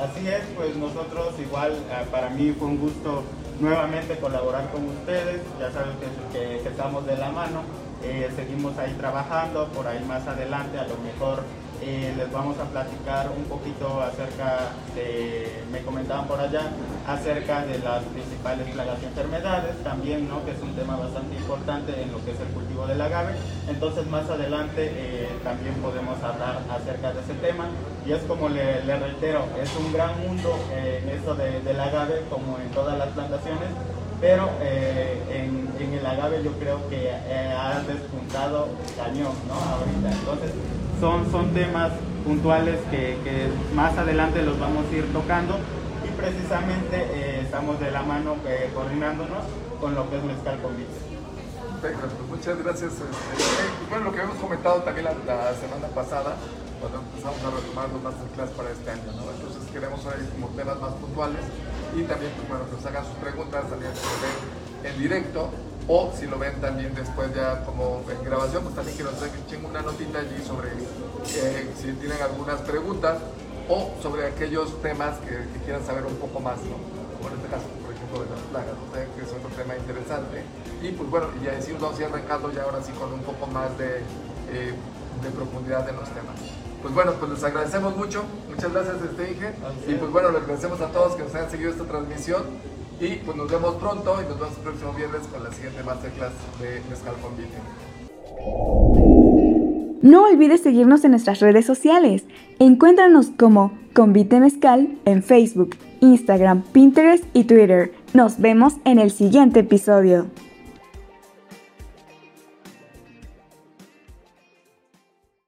así es, pues nosotros igual, eh, para mí fue un gusto nuevamente colaborar con ustedes. Ya saben que, estamos de la mano. Eh, seguimos ahí trabajando, por ahí más adelante a lo mejor eh, les vamos a platicar un poquito acerca de, me comentaban por allá, acerca de las principales plagas y enfermedades también, ¿no? que es un tema bastante importante en lo que es el cultivo del agave. Entonces más adelante eh, también podemos hablar acerca de ese tema. Y es como le, reitero, es un gran mundo en eso de, del agave, como en todas las plantaciones, pero eh, en, en, el agave yo creo que ha despuntado cañón, ¿no? Ahorita. Entonces, son, temas puntuales que, más adelante los vamos a ir tocando y precisamente eh, estamos de la mano eh, coordinándonos con lo que es Mezcal Convite. Perfecto, pues muchas gracias. Este, bueno, lo que hemos comentado también la, semana pasada, cuando empezamos a retomar los masterclass para este año, ¿no? Entonces queremos ver como temas más puntuales y también, pues bueno, que nos hagan sus preguntas, también en directo o si lo ven también después ya como en grabación, pues también que nos echen una notita allí sobre eh, si tienen algunas preguntas o sobre aquellos temas que, quieran saber un poco más, ¿no? Como en este caso, por ejemplo, de las plagas, que es otro tema interesante. Y pues bueno, y así nos vamos a ir arrancando ya ahora sí con un poco más de, eh, de profundidad en los temas. Pues bueno, pues les agradecemos mucho. Muchas gracias, este Inge. Y pues bueno, les agradecemos a todos que nos hayan seguido esta transmisión. Y pues nos vemos pronto y nos vemos el próximo viernes con la siguiente masterclass de Mezcal Convite. No olvides seguirnos en nuestras redes sociales. Encuéntranos como Convite Mezcal en Facebook, Instagram, Pinterest y Twitter. Nos vemos en el siguiente episodio.